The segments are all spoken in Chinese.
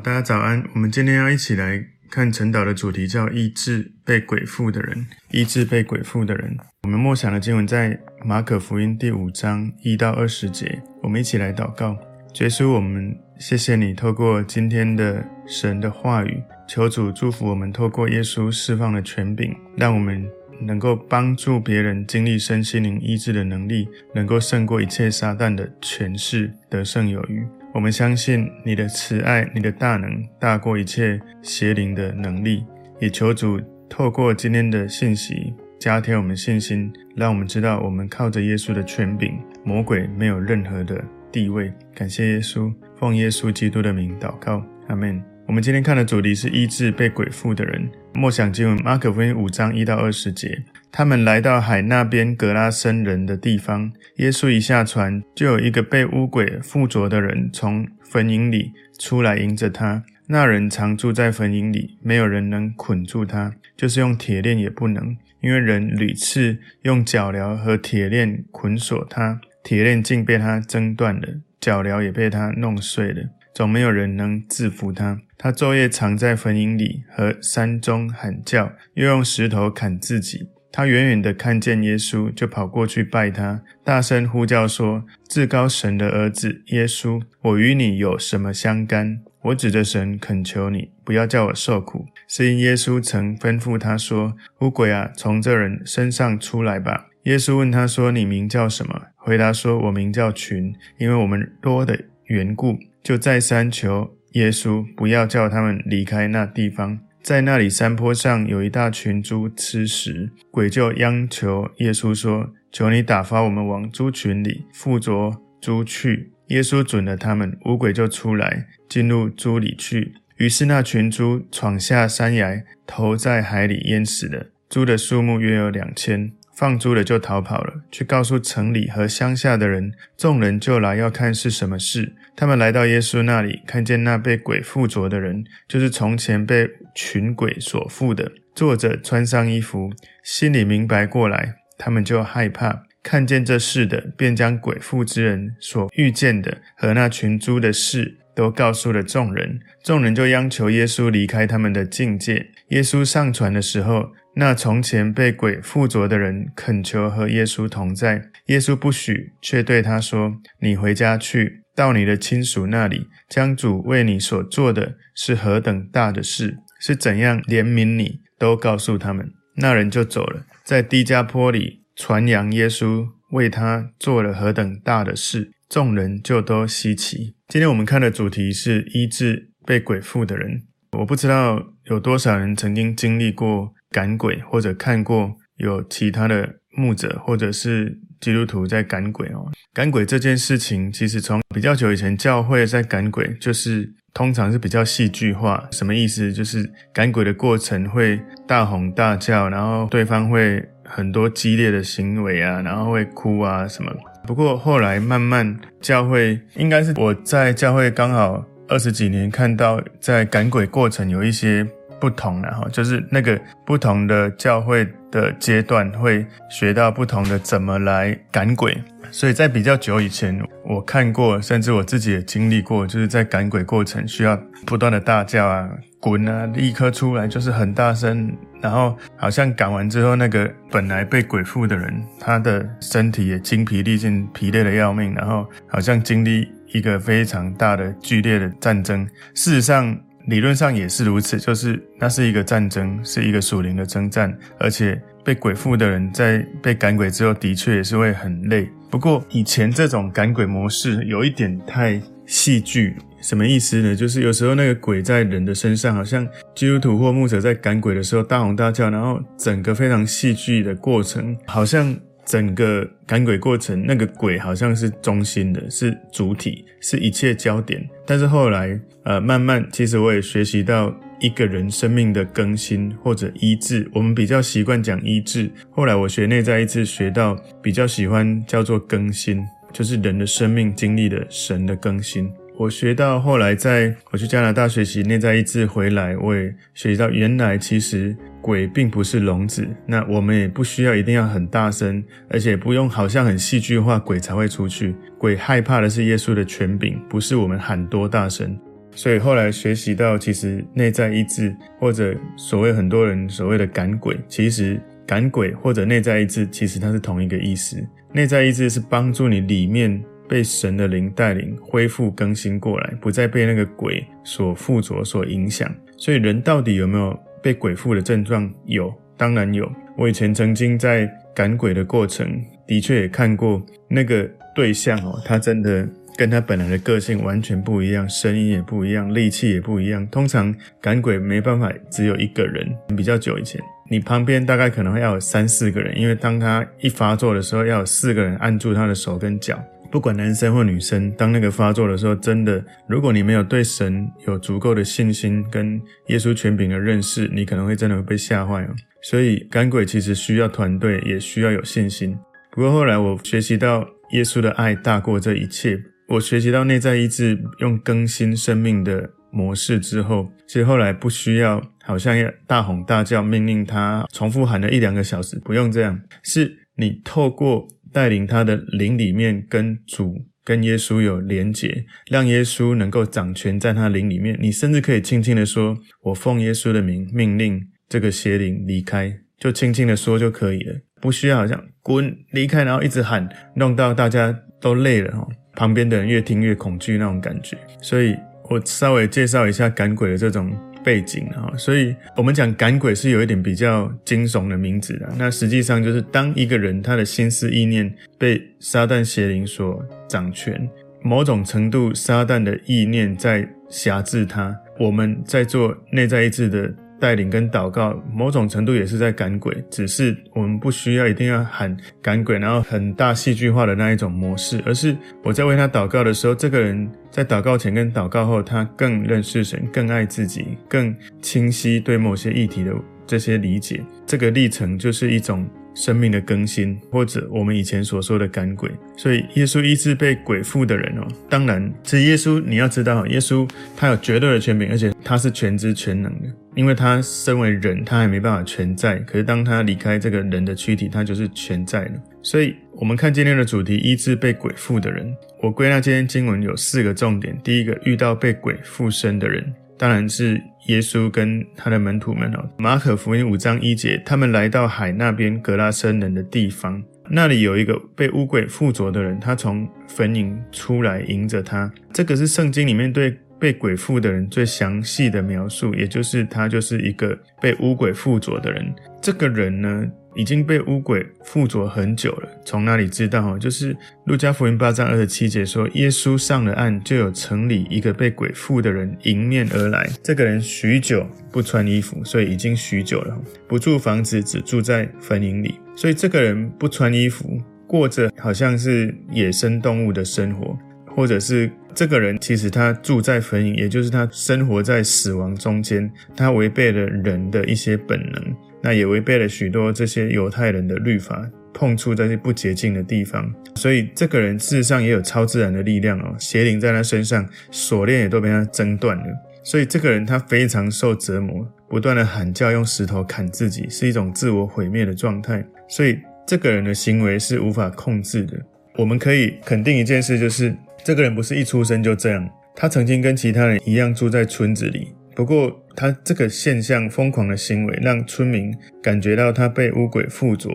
大家早安。我们今天要一起来看晨祷的主题，叫医治被鬼附的人。医治被鬼附的人。我们默想的经文在马可福音第五章一到二十节。我们一起来祷告。耶稣，我们谢谢你透过今天的神的话语，求主祝福我们，透过耶稣释放的权柄，让我们能够帮助别人经历身心灵医治的能力，能够胜过一切撒旦的权势，得胜有余。我们相信你的慈爱，你的大能大过一切邪灵的能力。也求主透过今天的信息加添我们信心，让我们知道我们靠着耶稣的权柄，魔鬼没有任何的地位。感谢耶稣，奉耶稣基督的名祷告，阿门。我们今天看的主题是医治被鬼附的人。默想经文马可福音五章一到二十节。他们来到海那边格拉森人的地方，耶稣一下船，就有一个被污鬼附着的人从坟塋里出来迎着他。那人常住在坟塋里，没有人能捆住他，就是用铁链也不能，因为人屡次用脚镣和铁链捆锁他，铁链竟被他挣断了，脚镣也被他弄碎了。总没有人能制服他。他昼夜藏在坟茔里和山中喊叫，又用石头砍自己。他远远地看见耶稣，就跑过去拜他，大声呼叫说：“至高神的儿子耶稣，我与你有什么相干？我指着神恳求你，不要叫我受苦。”是因耶稣曾吩咐他说：“污鬼啊，从这人身上出来吧。”耶稣问他说：“你名叫什么？”回答说：“我名叫群，因为我们多的缘故。”就再三求耶稣不要叫他们离开那地方，在那里山坡上有一大群猪吃食，鬼就央求耶稣说：“求你打发我们往猪群里附着猪去。”耶稣准了他们，五鬼就出来进入猪里去，于是那群猪闯下山崖，投在海里淹死了。猪的数目约有两千。放猪的就逃跑了，去告诉城里和乡下的人。众人就来要看是什么事。他们来到耶稣那里，看见那被鬼附着的人，就是从前被群鬼所附的，坐着穿上衣服，心里明白过来，他们就害怕。看见这事的，便将鬼附之人所遇见的和那群猪的事都告诉了众人。众人就央求耶稣离开他们的境界。耶稣上船的时候，那从前被鬼附着的人恳求和耶稣同在，耶稣不许，却对他说：“你回家去，到你的亲属那里，将主为你所做的是何等大的事，是怎样怜悯你，都告诉他们。”那人就走了，在低加坡里传扬耶稣为他做了何等大的事，众人就都稀奇。今天我们看的主题是医治被鬼附的人。我不知道有多少人曾经经历过。赶鬼，或者看过有其他的牧者或者是基督徒在赶鬼哦。赶鬼这件事情，其实从比较久以前教会在赶鬼，就是通常是比较戏剧化。什么意思？就是赶鬼的过程会大吼大叫，然后对方会很多激烈的行为啊，然后会哭啊什么。不过后来慢慢教会，应该是我在教会刚好二十几年，看到在赶鬼过程有一些。不同的哈，就是那个不同的教会的阶段会学到不同的怎么来赶鬼，所以在比较久以前，我看过，甚至我自己也经历过，就是在赶鬼过程需要不断的大叫啊、滚啊，立刻出来就是很大声，然后好像赶完之后，那个本来被鬼附的人，他的身体也精疲力尽、疲累的要命，然后好像经历一个非常大的剧烈的战争，事实上。理论上也是如此，就是那是一个战争，是一个属灵的征战，而且被鬼附的人在被赶鬼之后，的确也是会很累。不过以前这种赶鬼模式有一点太戏剧，什么意思呢？就是有时候那个鬼在人的身上，好像基督徒或牧者在赶鬼的时候大吼大叫，然后整个非常戏剧的过程，好像。整个赶鬼过程，那个鬼好像是中心的，是主体，是一切焦点。但是后来，呃，慢慢，其实我也学习到一个人生命的更新或者医治。我们比较习惯讲医治，后来我学内在医治，学到比较喜欢叫做更新，就是人的生命经历了神的更新。我学到后来，在我去加拿大学习内在意志回来，我也学习到原来其实鬼并不是聋子，那我们也不需要一定要很大声，而且不用好像很戏剧化，鬼才会出去。鬼害怕的是耶稣的权柄，不是我们喊多大声。所以后来学习到，其实内在意志或者所谓很多人所谓的赶鬼，其实赶鬼或者内在意志，其实它是同一个意思。内在意志是帮助你里面被神的灵带领恢复更新过来，不再被那个鬼所附着、所影响。所以人到底有没有被鬼附的症状？有，当然有。我以前曾经在赶鬼的过程，的确也看过那个对象哦，他真的。跟他本来的个性完全不一样，声音也不一样，力气也不一样。通常赶鬼没办法只有一个人，比较久以前，你旁边大概可能要有三四个人，因为当他一发作的时候，要有四个人按住他的手跟脚，不管男生或女生。当那个发作的时候，真的，如果你没有对神有足够的信心跟耶稣权柄的认识，你可能会真的会被吓坏哦。所以赶鬼其实需要团队，也需要有信心。不过后来我学习到耶稣的爱大过这一切。我学习到内在意志，用更新生命的模式之后，其实后来不需要好像要大吼大叫，命令他重复喊了一两个小时，不用这样，是你透过带领他的灵里面跟主、跟耶稣有连结，让耶稣能够掌权在他灵里面。你甚至可以轻轻的说：“我奉耶稣的名命令这个邪灵离开”，就轻轻的说就可以了，不需要好像滚离开，然后一直喊，弄到大家都累了齁。旁边的人越听越恐惧那种感觉，所以我稍微介绍一下赶鬼的这种背景啊。所以我们讲赶鬼是有一点比较惊悚的名字的，那实际上就是当一个人他的心思意念被撒旦邪灵所掌权，某种程度撒旦的意念在辖制他。我们在做内在意志的。带领跟祷告，某种程度也是在赶鬼，只是我们不需要一定要喊赶鬼，然后很大戏剧化的那一种模式，而是我在为他祷告的时候，这个人在祷告前跟祷告后，他更认识神，更爱自己，更清晰对某些议题的这些理解，这个历程就是一种。生命的更新，或者我们以前所说的赶鬼，所以耶稣医治被鬼附的人哦。当然，这耶稣你要知道，耶稣他有绝对的权柄，而且他是全知全能的。因为他身为人，他还没办法全在。可是当他离开这个人的躯体，他就是全在了。所以，我们看今天的主题：医治被鬼附的人。我归纳今天经文有四个重点。第一个，遇到被鬼附身的人。当然是耶稣跟他的门徒们哦。马可福音五章一节，他们来到海那边格拉森人的地方，那里有一个被污鬼附着的人，他从坟塋出来迎着他。这个是圣经里面对被鬼附的人最详细的描述，也就是他就是一个被污鬼附着的人。这个人呢，已经被污鬼附着很久了。从哪里知道？就是路加福音八章二十七节说，耶稣上了岸，就有城里一个被鬼附的人迎面而来。这个人许久不穿衣服，所以已经许久了，不住房子，只住在坟茔里。所以这个人不穿衣服，过着好像是野生动物的生活，或者是这个人其实他住在坟茔，也就是他生活在死亡中间，他违背了人的一些本能。那也违背了许多这些犹太人的律法，碰触这些不洁净的地方，所以这个人事实上也有超自然的力量哦，邪灵在他身上，锁链也都被他挣断了，所以这个人他非常受折磨，不断的喊叫，用石头砍自己，是一种自我毁灭的状态，所以这个人的行为是无法控制的。我们可以肯定一件事，就是这个人不是一出生就这样，他曾经跟其他人一样住在村子里。不过，他这个现象疯狂的行为，让村民感觉到他被污鬼附着，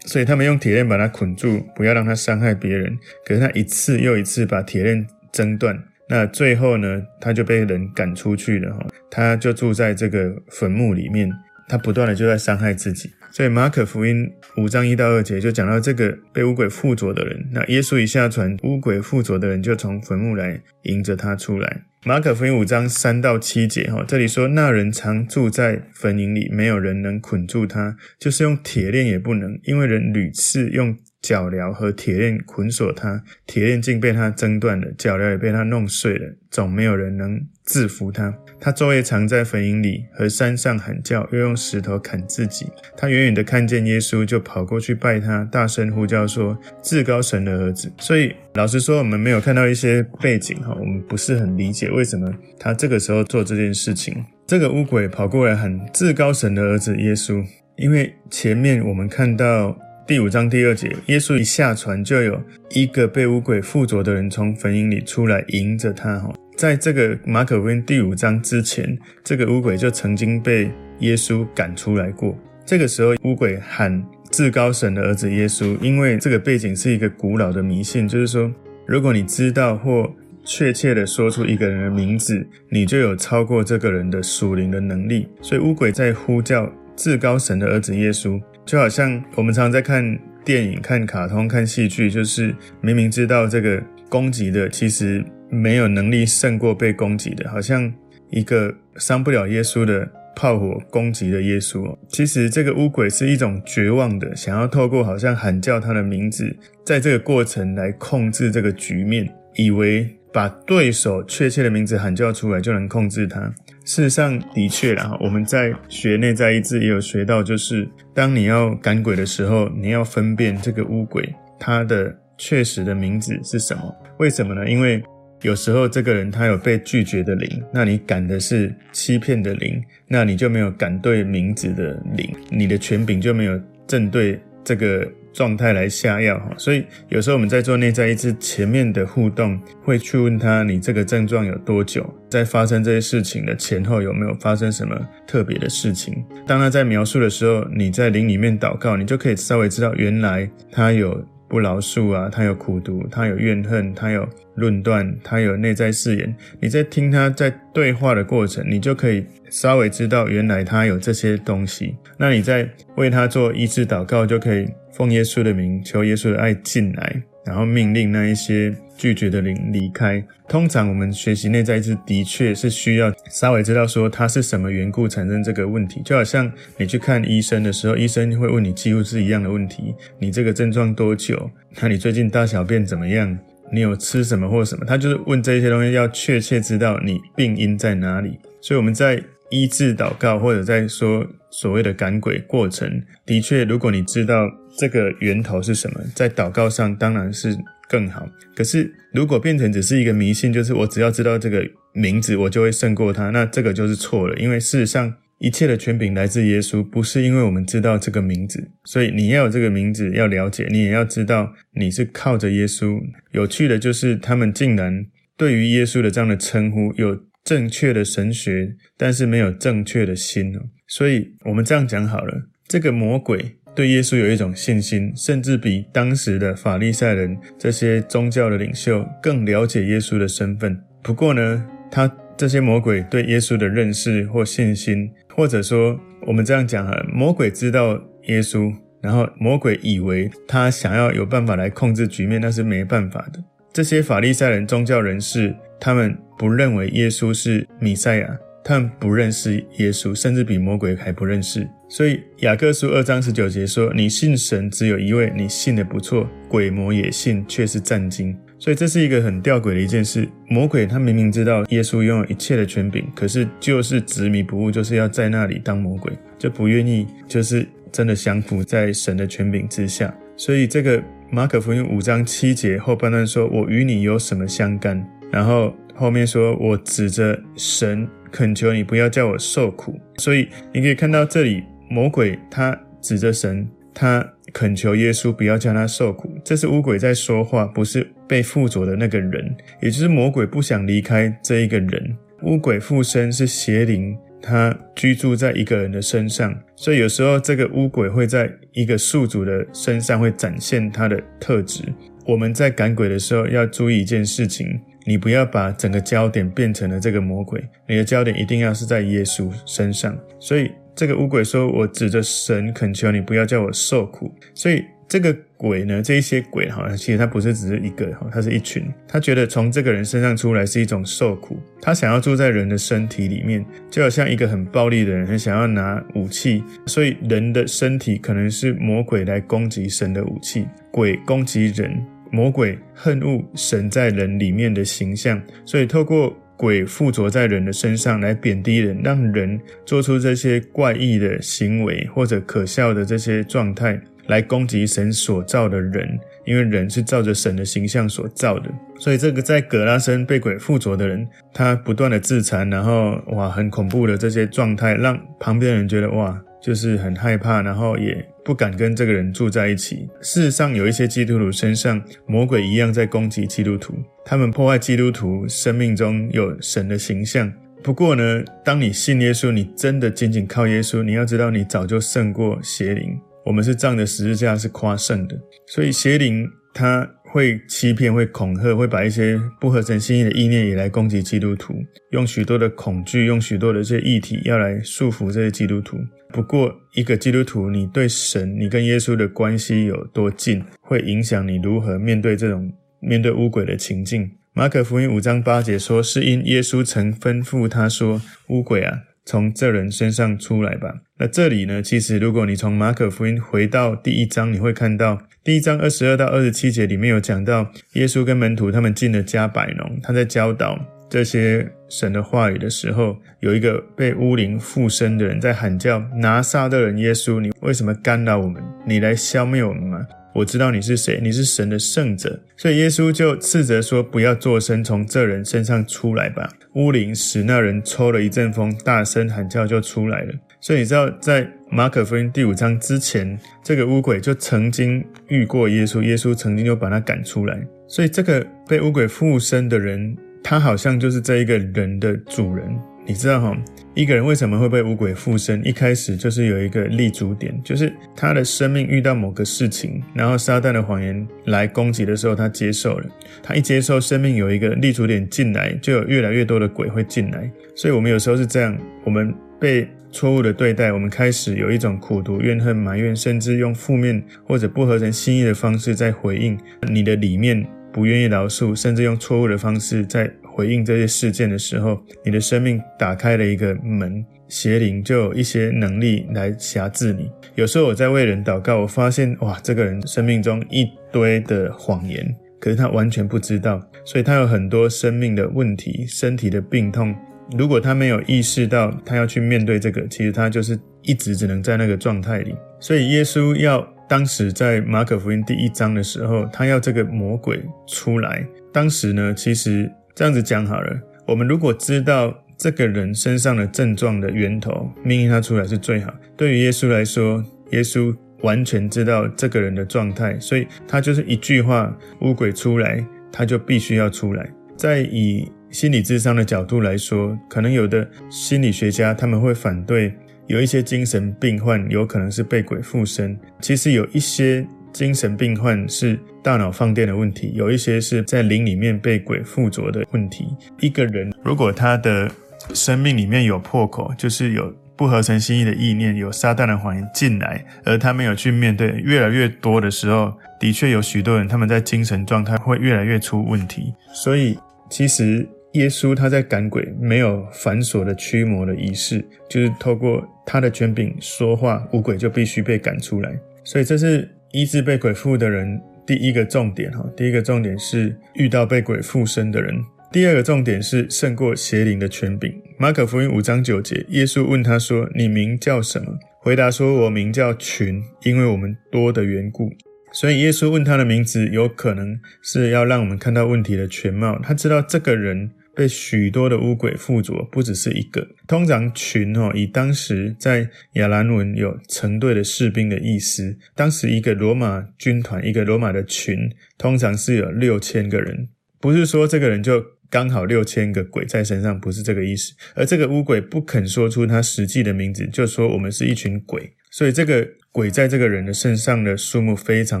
所以他们用铁链把他捆住，不要让他伤害别人。可是他一次又一次把铁链挣断，那最后呢，他就被人赶出去了哈，他就住在这个坟墓里面，他不断的就在伤害自己。所以马可福音五章一到二节就讲到这个被污鬼附着的人，那耶稣一下船，污鬼附着的人就从坟墓来迎着他出来。马可福音五章三到七节，哈，这里说那人常住在坟塋里，没有人能捆住他，就是用铁链也不能，因为人屡次用脚镣和铁链捆锁他，铁链竟被他挣断了，脚镣也被他弄碎了，总没有人能制服他。他昼夜常在坟塋里和山上喊叫，又用石头砍自己。他远远的看见耶稣，就跑过去拜他，大声呼叫说：“至高神的儿子。”所以，老实说，我们没有看到一些背景哈，我们不是很理解为什么他这个时候做这件事情。这个污鬼跑过来喊：“至高神的儿子耶稣。”因为前面我们看到。第五章第二节，耶稣一下船，就有一个被污鬼附着的人从坟塋里出来迎着他。哈，在这个马可福音第五章之前，这个乌鬼就曾经被耶稣赶出来过。这个时候，乌鬼喊至高神的儿子耶稣，因为这个背景是一个古老的迷信，就是说，如果你知道或确切的说出一个人的名字，你就有超过这个人的属灵的能力。所以乌鬼在呼叫至高神的儿子耶稣，就好像我们常常在看电影、看卡通、看戏剧，就是明明知道这个攻击的，其实没有能力胜过被攻击的，好像一个伤不了耶稣的。炮火攻击的耶稣。其实这个乌鬼是一种绝望的，想要透过好像喊叫他的名字，在这个过程来控制这个局面，以为把对手确切的名字喊叫出来就能控制他。事实上的确啦，我们在学内在医治也有学到，就是当你要赶鬼的时候，你要分辨这个乌鬼他的确实的名字是什么。为什么呢？因为有时候这个人他有被拒绝的灵，那你赶的是欺骗的灵，那你就没有赶对名字的灵，你的权柄就没有正对这个状态来下药哈。所以有时候我们在做内在医治前面的互动，会去问他，你这个症状有多久，在发生这些事情的前后有没有发生什么特别的事情？当他在描述的时候，你在灵里面祷告，你就可以稍微知道原来他有。不饶恕啊，他有苦读，他有怨恨，他有论断，他有内在誓言。你在听他在对话的过程，你就可以稍微知道原来他有这些东西。那你在为他做医治祷告，就可以奉耶稣的名，求耶稣的爱进来。然后命令那一些拒绝的人离开。通常我们学习内在医治的确是需要稍微知道说他是什么缘故产生这个问题。就好像你去看医生的时候，医生会问你几乎是一样的问题：你这个症状多久？那你最近大小便怎么样？你有吃什么或什么？他就是问这些东西，要确切知道你病因在哪里。所以我们在医治祷告或者在说所谓的赶鬼过程，的确，如果你知道。这个源头是什么？在祷告上当然是更好。可是如果变成只是一个迷信，就是我只要知道这个名字，我就会胜过他，那这个就是错了。因为事实上，一切的权柄来自耶稣，不是因为我们知道这个名字。所以你要有这个名字，要了解，你也要知道你是靠着耶稣。有趣的就是，他们竟然对于耶稣的这样的称呼有正确的神学，但是没有正确的心。所以我们这样讲好了，这个魔鬼。对耶稣有一种信心，甚至比当时的法利赛人这些宗教的领袖更了解耶稣的身份。不过呢，他这些魔鬼对耶稣的认识或信心，或者说我们这样讲哈，魔鬼知道耶稣，然后魔鬼以为他想要有办法来控制局面，那是没办法的。这些法利赛人宗教人士，他们不认为耶稣是弥赛亚。他们不认识耶稣，甚至比魔鬼还不认识。所以雅各书二章十九节说：“你信神只有一位，你信得不错，鬼魔也信，却是战惊。”所以这是一个很吊诡的一件事。魔鬼他明明知道耶稣拥有一切的权柄，可是就是执迷不悟，就是要在那里当魔鬼，就不愿意就是真的降服在神的权柄之下。所以这个马可福音五章七节后半段说：“我与你有什么相干？”然后后面说：“我指着神。”恳求你不要叫我受苦，所以你可以看到这里，魔鬼他指着神，他恳求耶稣不要叫他受苦。这是乌鬼在说话，不是被附着的那个人，也就是魔鬼不想离开这一个人。乌鬼附身是邪灵，他居住在一个人的身上，所以有时候这个乌鬼会在一个宿主的身上会展现他的特质。我们在赶鬼的时候要注意一件事情。你不要把整个焦点变成了这个魔鬼，你的焦点一定要是在耶稣身上。所以这个污鬼说：“我指着神恳求你，不要叫我受苦。”所以这个鬼呢，这一些鬼好像其实他不是只是一个，他是一群。他觉得从这个人身上出来是一种受苦，他想要住在人的身体里面，就好像一个很暴力的人，很想要拿武器。所以人的身体可能是魔鬼来攻击神的武器，鬼攻击人。魔鬼恨恶神在人里面的形象，所以透过鬼附着在人的身上来贬低人，让人做出这些怪异的行为或者可笑的这些状态，来攻击神所造的人。因为人是照着神的形象所造的，所以这个在葛拉森被鬼附着的人，他不断的自残，然后哇，很恐怖的这些状态，让旁边的人觉得哇。就是很害怕，然后也不敢跟这个人住在一起。事实上，有一些基督徒身上魔鬼一样在攻击基督徒，他们破坏基督徒生命中有神的形象。不过呢，当你信耶稣，你真的仅仅靠耶稣，你要知道，你早就胜过邪灵。我们是仗着十字架是夸胜的，所以邪灵他会欺骗、会恐吓、会把一些不合神心意的意念也来攻击基督徒，用许多的恐惧、用许多的这些议题要来束缚这些基督徒。不过，一个基督徒，你对神、你跟耶稣的关系有多近，会影响你如何面对这种面对污鬼的情境。马可福音五章八节说，是因耶稣曾吩咐他说：“污鬼啊，从这人身上出来吧。”那这里呢，其实如果你从马可福音回到第一章，你会看到第一章二十二到二十七节里面有讲到，耶稣跟门徒他们进了加百农，他在教导这些神的话语的时候，有一个被污灵附身的人在喊叫：“拿撒勒人耶稣，你为什么干扰我们？你来消灭我们吗？”我知道你是谁，你是神的圣者，所以耶稣就斥责说：“不要作声，从这人身上出来吧。”污灵使那人抽了一阵风，大声喊叫就出来了。所以你知道，在马可福音第五章之前，这个污鬼就曾经遇过耶稣，耶稣曾经就把他赶出来。所以这个被污鬼附身的人，他好像就是这一个人的主人。你知道哈，一个人为什么会被污鬼附身？一开始就是有一个立足点，就是他的生命遇到某个事情，然后撒旦的谎言来攻击的时候，他接受了。他一接受，生命有一个立足点进来，就有越来越多的鬼会进来。所以，我们有时候是这样：我们被错误的对待，我们开始有一种苦毒、怨恨、埋怨，甚至用负面或者不合人心意的方式在回应你的里面，不愿意饶恕，甚至用错误的方式在。回应这些事件的时候，你的生命打开了一个门，邪灵就有一些能力来辖制你。有时候我在为人祷告，我发现哇，这个人生命中一堆的谎言，可是他完全不知道，所以他有很多生命的问题、身体的病痛。如果他没有意识到他要去面对这个，其实他就是一直只能在那个状态里。所以耶稣要当时在马可福音第一章的时候，他要这个魔鬼出来。当时呢，其实。这样子讲好了，我们如果知道这个人身上的症状的源头，命令他出来是最好。对于耶稣来说，耶稣完全知道这个人的状态，所以他就是一句话，乌鬼出来，他就必须要出来。在以心理智商的角度来说，可能有的心理学家他们会反对，有一些精神病患有可能是被鬼附身。其实有一些。精神病患是大脑放电的问题，有一些是在灵里面被鬼附着的问题。一个人如果他的生命里面有破口，就是有不合成心意的意念，有撒旦的谎言进来，而他没有去面对，越来越多的时候，的确有许多人他们在精神状态会越来越出问题。所以，其实耶稣他在赶鬼，没有繁琐的驱魔的仪式，就是透过他的权柄说话，五鬼就必须被赶出来。所以这是。医治被鬼附的人，第一个重点哈，第一个重点是遇到被鬼附身的人。第二个重点是胜过邪灵的权柄。马可福音五章九节，耶稣问他说：“你名叫什么？”回答说：“我名叫群，因为我们多的缘故。”所以耶稣问他的名字，有可能是要让我们看到问题的全貌。他知道这个人。被许多的污鬼附着，不只是一个。通常群哦，以当时在亚兰文有成对的士兵的意思。当时一个罗马军团，一个罗马的群，通常是有六千个人。不是说这个人就刚好六千个鬼在身上，不是这个意思。而这个污鬼不肯说出他实际的名字，就说我们是一群鬼。所以这个。鬼在这个人的身上的数目非常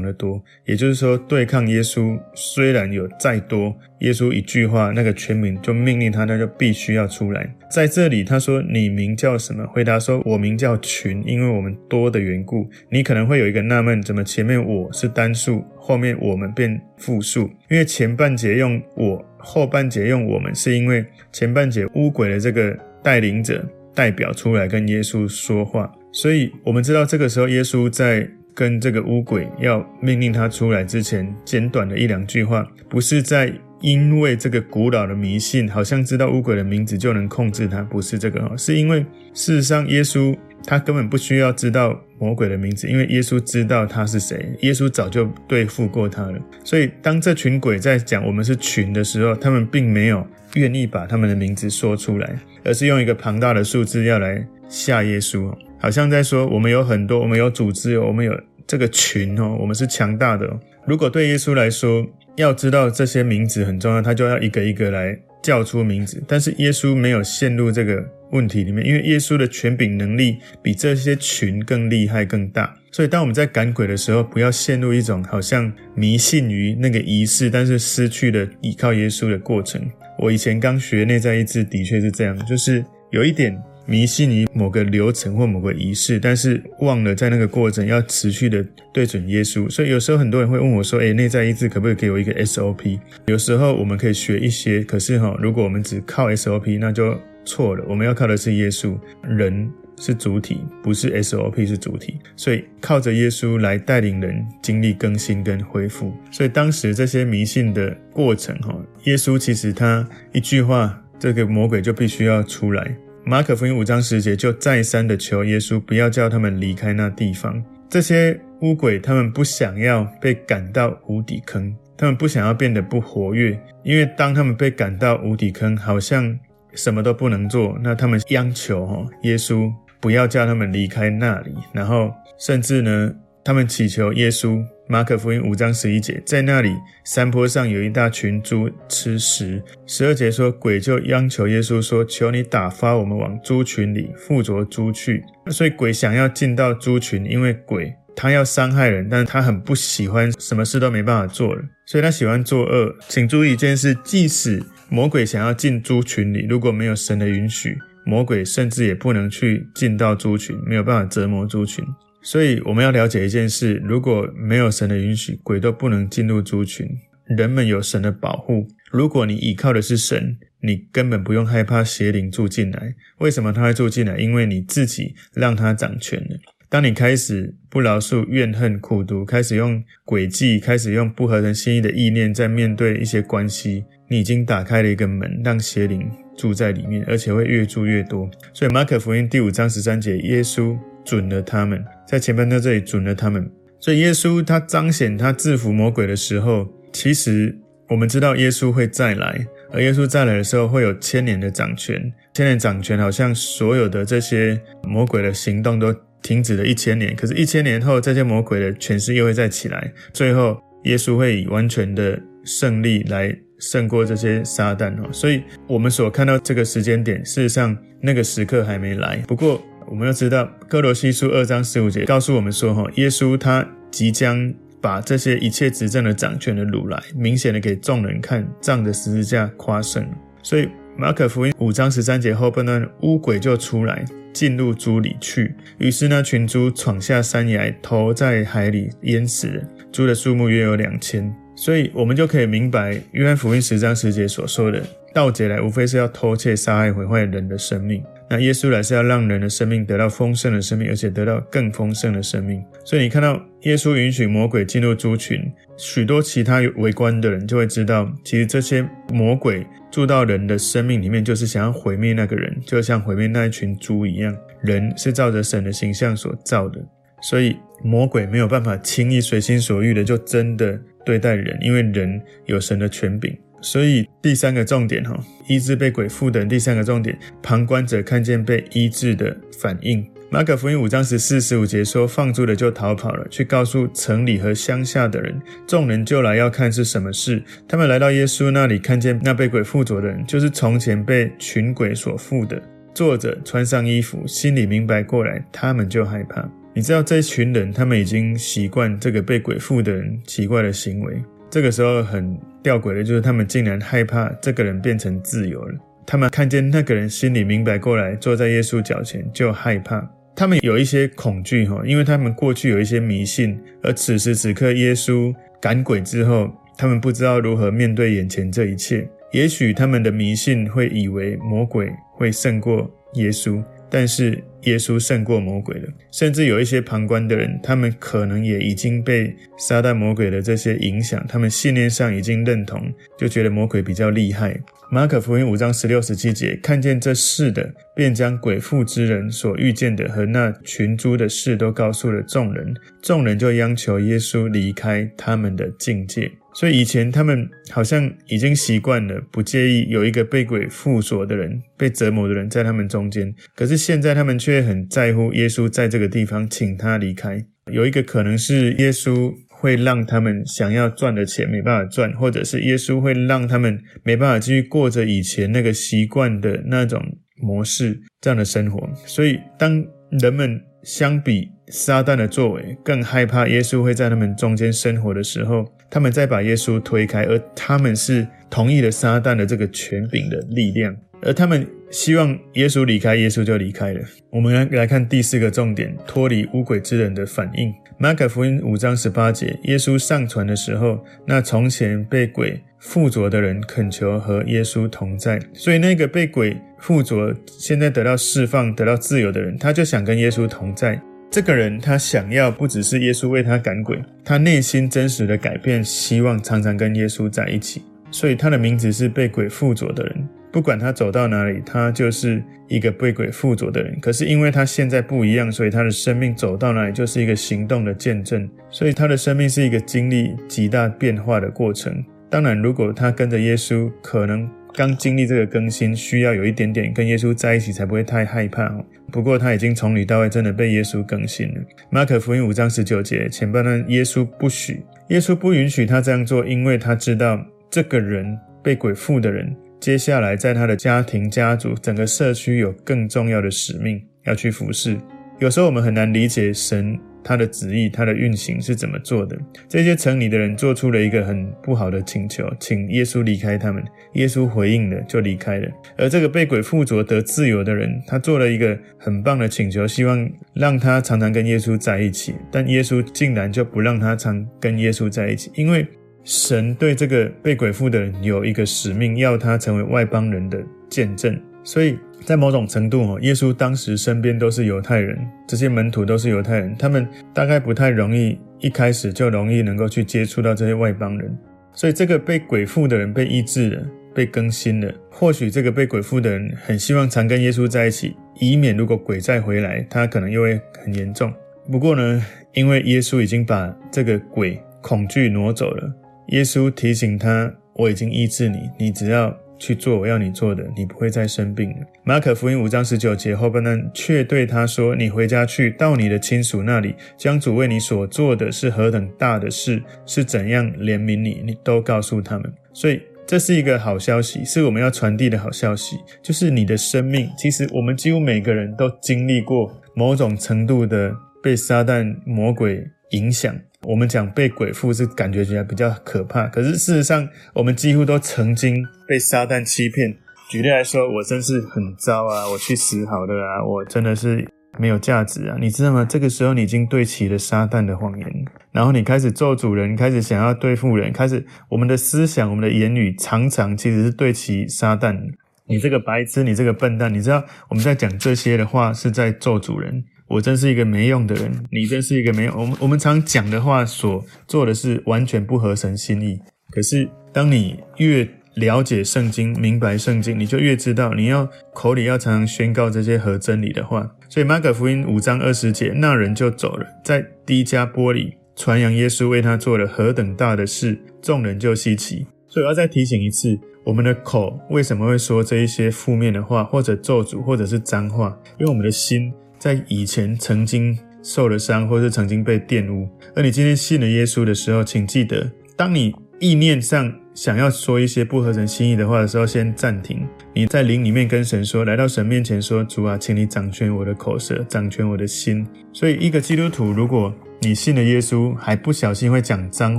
的多，也就是说，对抗耶稣虽然有再多，耶稣一句话，那个权柄就命令他，那就必须要出来。在这里，他说：“你名叫什么？”回答说：“我名叫群，因为我们多的缘故。”你可能会有一个纳闷，怎么前面我是单数，后面我们变复数？因为前半节用我，后半节用我们，是因为前半节污鬼的这个带领者代表出来跟耶稣说话。所以，我们知道这个时候，耶稣在跟这个巫鬼要命令他出来之前，简短的一两句话，不是在因为这个古老的迷信，好像知道乌鬼的名字就能控制他，不是这个哦，是因为事实上，耶稣他根本不需要知道魔鬼的名字，因为耶稣知道他是谁，耶稣早就对付过他了。所以，当这群鬼在讲我们是群的时候，他们并没有愿意把他们的名字说出来，而是用一个庞大的数字要来吓耶稣。好像在说我们有很多，我们有组织，我们有这个群哦，我们是强大的。如果对耶稣来说，要知道这些名字很重要，他就要一个一个来叫出名字。但是耶稣没有陷入这个问题里面，因为耶稣的权柄能力比这些群更厉害、更大。所以当我们在赶鬼的时候，不要陷入一种好像迷信于那个仪式，但是失去了依靠耶稣的过程。我以前刚学内在医治，的确是这样，就是有一点。迷信于某个流程或某个仪式，但是忘了在那个过程要持续的对准耶稣。所以有时候很多人会问我说：“诶，内在医治可不可以给我一个 SOP？” 有时候我们可以学一些，可是哈，如果我们只靠 SOP，那就错了。我们要靠的是耶稣，人是主体，不是 SOP 是主体。所以靠着耶稣来带领人经历更新跟恢复。所以当时这些迷信的过程哈，耶稣其实他一句话，这个魔鬼就必须要出来。马可福音五章十节就再三的求耶稣不要叫他们离开那地方。这些污鬼他们不想要被赶到无底坑，他们不想要变得不活跃，因为当他们被赶到无底坑，好像什么都不能做。那他们央求哈耶稣不要叫他们离开那里，然后甚至呢，他们祈求耶稣。马可福音五章十一节，在那里山坡上有一大群猪吃食。十二节说，鬼就央求耶稣说：“求你打发我们往猪群里附着猪去。”所以鬼想要进到猪群，因为鬼他要伤害人，但是他很不喜欢，什么事都没办法做了，所以他喜欢作恶。请注意一件事：即使魔鬼想要进猪群里，如果没有神的允许，魔鬼甚至也不能去进到猪群，没有办法折磨猪群。所以我们要了解一件事：如果没有神的允许，鬼都不能进入族群。人们有神的保护。如果你依靠的是神，你根本不用害怕邪灵住进来。为什么他会住进来？因为你自己让他掌权了。当你开始不饶恕、怨恨、苦毒，开始用诡计，开始用不合人心意的意念，在面对一些关系，你已经打开了一个门，让邪灵住在里面，而且会越住越多。所以马可福音第五章十三节，耶稣。准了他们，在前面在这里准了他们，所以耶稣他彰显他制服魔鬼的时候，其实我们知道耶稣会再来，而耶稣再来的时候会有千年的掌权，千年掌权好像所有的这些魔鬼的行动都停止了一千年，可是，一千年后这些魔鬼的权势又会再起来，最后耶稣会以完全的胜利来胜过这些撒旦哦，所以我们所看到这个时间点，事实上那个时刻还没来，不过。我们要知道，哥罗西书二章十五节告诉我们说，哈，耶稣他即将把这些一切执政的掌权的掳来，明显的给众人看，仗着十字架夸胜。所以马可福音五章十三节后半段，乌鬼就出来进入猪里去，于是那群猪闯下山崖，投在海里淹死了。猪的数目约有两千。所以我们就可以明白，约翰福音十章十节所说的，盗贼来无非是要偷窃、杀害、毁坏人的生命。那耶稣来是要让人的生命得到丰盛的生命，而且得到更丰盛的生命。所以你看到耶稣允许魔鬼进入猪群，许多其他围观的人就会知道，其实这些魔鬼住到人的生命里面，就是想要毁灭那个人，就像毁灭那一群猪一样。人是照着神的形象所造的，所以魔鬼没有办法轻易随心所欲的就真的对待人，因为人有神的权柄。所以第三个重点哈，医治被鬼附的人。第三个重点，旁观者看见被医治的反应。马可福音五章十四、十五节说，放猪的就逃跑了，去告诉城里和乡下的人。众人就来要看是什么事。他们来到耶稣那里，看见那被鬼附着的人，就是从前被群鬼所附的，坐着穿上衣服，心里明白过来，他们就害怕。你知道这群人，他们已经习惯这个被鬼附的人奇怪的行为。这个时候很吊诡的，就是他们竟然害怕这个人变成自由了。他们看见那个人，心里明白过来，坐在耶稣脚前就害怕。他们有一些恐惧哈，因为他们过去有一些迷信，而此时此刻耶稣赶鬼之后，他们不知道如何面对眼前这一切。也许他们的迷信会以为魔鬼会胜过耶稣。但是耶稣胜过魔鬼了，甚至有一些旁观的人，他们可能也已经被撒旦魔鬼的这些影响，他们信念上已经认同，就觉得魔鬼比较厉害。马可福音五章十六十七节，看见这事的，便将鬼附之人所遇见的和那群猪的事都告诉了众人，众人就央求耶稣离开他们的境界。所以以前他们好像已经习惯了，不介意有一个被鬼附着的人、被折磨的人在他们中间。可是现在他们却很在乎耶稣在这个地方，请他离开。有一个可能是耶稣会让他们想要赚的钱没办法赚，或者是耶稣会让他们没办法继续过着以前那个习惯的那种模式这样的生活。所以当人们相比撒旦的作为更害怕耶稣会在他们中间生活的时候，他们再把耶稣推开，而他们是同意了撒旦的这个权柄的力量，而他们希望耶稣离开，耶稣就离开了。我们来来看第四个重点：脱离污鬼之人的反应。马可福音五章十八节，耶稣上船的时候，那从前被鬼附着的人恳求和耶稣同在，所以那个被鬼附着，现在得到释放、得到自由的人，他就想跟耶稣同在。这个人他想要不只是耶稣为他赶鬼，他内心真实的改变，希望常常跟耶稣在一起。所以他的名字是被鬼附着的人。不管他走到哪里，他就是一个被鬼附着的人。可是因为他现在不一样，所以他的生命走到哪里就是一个行动的见证。所以他的生命是一个经历极大变化的过程。当然，如果他跟着耶稣，可能。刚经历这个更新，需要有一点点跟耶稣在一起，才不会太害怕哦。不过他已经从里到外真的被耶稣更新了。马可福音五章十九节前半段，耶稣不许，耶稣不允许他这样做，因为他知道这个人被鬼附的人，接下来在他的家庭、家族、整个社区有更重要的使命要去服侍。有时候我们很难理解神。他的旨意，他的运行是怎么做的？这些城里的人做出了一个很不好的请求，请耶稣离开他们。耶稣回应了，就离开了。而这个被鬼附着得自由的人，他做了一个很棒的请求，希望让他常常跟耶稣在一起。但耶稣竟然就不让他常跟耶稣在一起，因为神对这个被鬼附的人有一个使命，要他成为外邦人的见证。所以在某种程度，耶稣当时身边都是犹太人，这些门徒都是犹太人，他们大概不太容易一开始就容易能够去接触到这些外邦人。所以这个被鬼附的人被医治了，被更新了。或许这个被鬼附的人很希望常跟耶稣在一起，以免如果鬼再回来，他可能又会很严重。不过呢，因为耶稣已经把这个鬼恐惧挪走了，耶稣提醒他：“我已经医治你，你只要。”去做我要你做的，你不会再生病了。马可福音五章十九节后半段却对他说：“你回家去，到你的亲属那里，将主为你所做的是何等大的事，是怎样怜悯你，你都告诉他们。”所以这是一个好消息，是我们要传递的好消息，就是你的生命，其实我们几乎每个人都经历过某种程度的被撒旦魔鬼影响。我们讲被鬼附是感觉起来比较可怕，可是事实上，我们几乎都曾经被撒旦欺骗。举例来说，我真是很糟啊，我去死好了啊，我真的是没有价值啊，你知道吗？这个时候你已经对齐了撒旦的谎言，然后你开始咒主人，开始想要对付人，开始我们的思想、我们的言语常常其实是对齐撒旦。你这个白痴，你这个笨蛋，你知道我们在讲这些的话是在咒主人。我真是一个没用的人，你真是一个没用。我们我们常讲的话，所做的事完全不合神心意。可是，当你越了解圣经、明白圣经，你就越知道你要口里要常常宣告这些合真理的话。所以，马可福音五章二十节，那人就走了，在低加波里传扬耶稣为他做了何等大的事，众人就稀奇。所以，我要再提醒一次，我们的口为什么会说这一些负面的话，或者咒诅，或者是脏话？因为我们的心。在以前曾经受了伤，或是曾经被玷污，而你今天信了耶稣的时候，请记得，当你意念上想要说一些不合神心意的话的时候，先暂停。你在灵里面跟神说，来到神面前说：“主啊，请你掌权我的口舌，掌权我的心。”所以，一个基督徒，如果你信了耶稣，还不小心会讲脏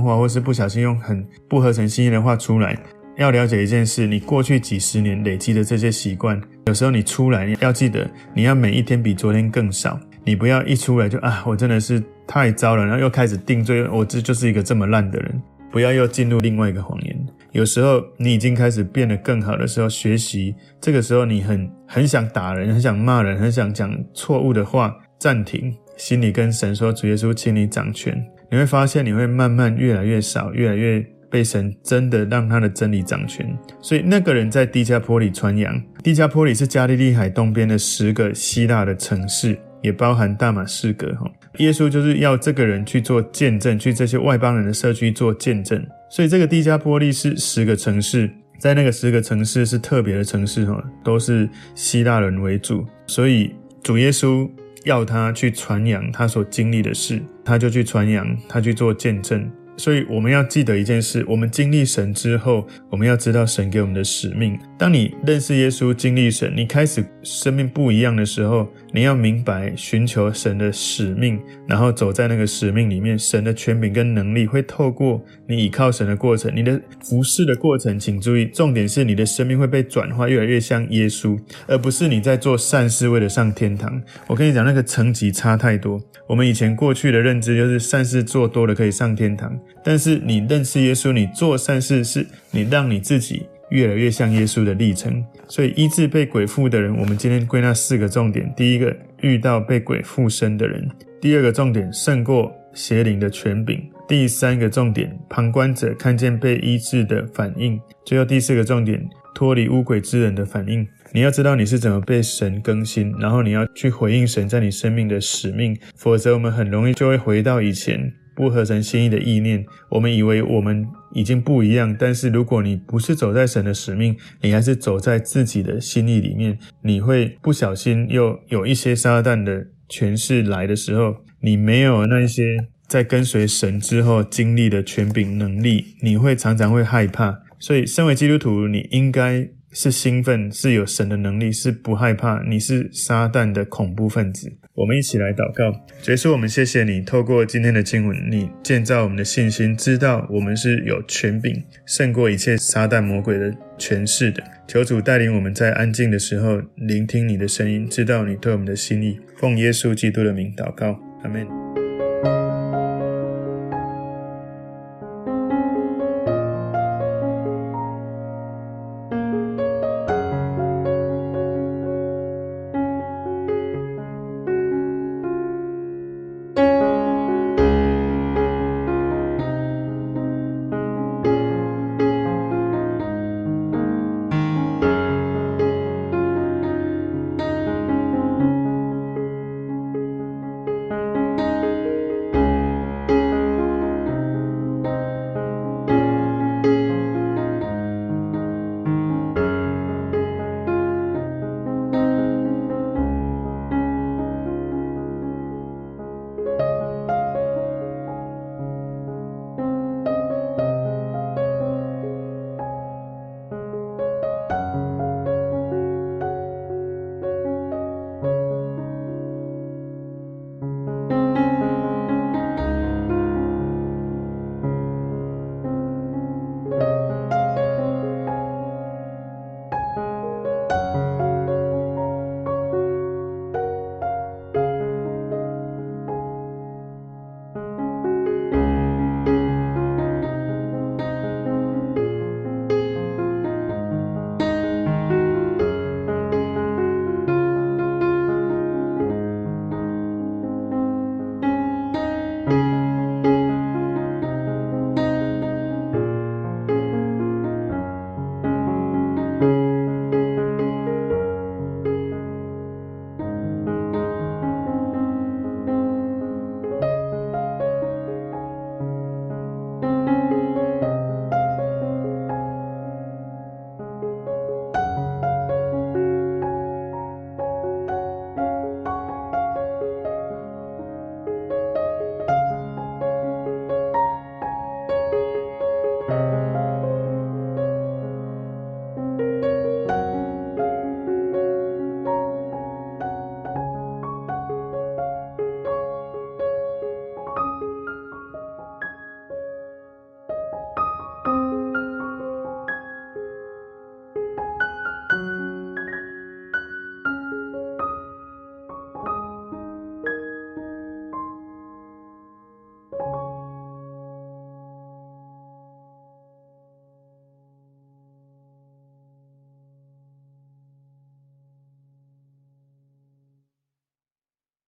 话，或是不小心用很不合神心意的话出来，要了解一件事，你过去几十年累积的这些习惯，有时候你出来，要记得，你要每一天比昨天更少。你不要一出来就啊，我真的是太糟了，然后又开始定罪，我这就是一个这么烂的人。不要又进入另外一个谎言。有时候你已经开始变得更好的时候，学习这个时候你很很想打人，很想骂人，很想讲错误的话，暂停，心里跟神说：“主耶稣，请你掌权。”你会发现你会慢慢越来越少，越来越。被神真的让他的真理掌权，所以那个人在低加坡里传扬。低加坡里是加利利海东边的十个希腊的城市，也包含大马士革。哈耶稣就是要这个人去做见证，去这些外邦人的社区做见证。所以这个低加坡利是十个城市，在那个十个城市是特别的城市哈，都是希腊人为主。所以主耶稣要他去传扬他所经历的事，他就去传扬，他去做见证。所以我们要记得一件事：我们经历神之后，我们要知道神给我们的使命。当你认识耶稣、经历神，你开始生命不一样的时候，你要明白寻求神的使命，然后走在那个使命里面。神的权柄跟能力会透过你倚靠神的过程，你的服侍的过程。请注意，重点是你的生命会被转化，越来越像耶稣，而不是你在做善事为了上天堂。我跟你讲，那个层级差太多。我们以前过去的认知就是善事做多了可以上天堂。但是你认识耶稣，你做善事是你让你自己越来越像耶稣的历程。所以医治被鬼附的人，我们今天归纳四个重点：第一个，遇到被鬼附身的人；第二个重点，胜过邪灵的权柄；第三个重点，旁观者看见被医治的反应；最后第四个重点，脱离污鬼之人的反应。你要知道你是怎么被神更新，然后你要去回应神在你生命的使命，否则我们很容易就会回到以前。不合神心意的意念，我们以为我们已经不一样，但是如果你不是走在神的使命，你还是走在自己的心意里面，你会不小心又有一些撒旦的权势来的时候，你没有那些在跟随神之后经历的权柄能力，你会常常会害怕。所以，身为基督徒，你应该。是兴奋，是有神的能力，是不害怕。你是撒旦的恐怖分子。我们一起来祷告，主耶稣，我们谢谢你，透过今天的经文，你建造我们的信心，知道我们是有权柄，胜过一切撒旦魔鬼的权势的。求主带领我们在安静的时候聆听你的声音，知道你对我们的心意。奉耶稣基督的名祷告，阿门。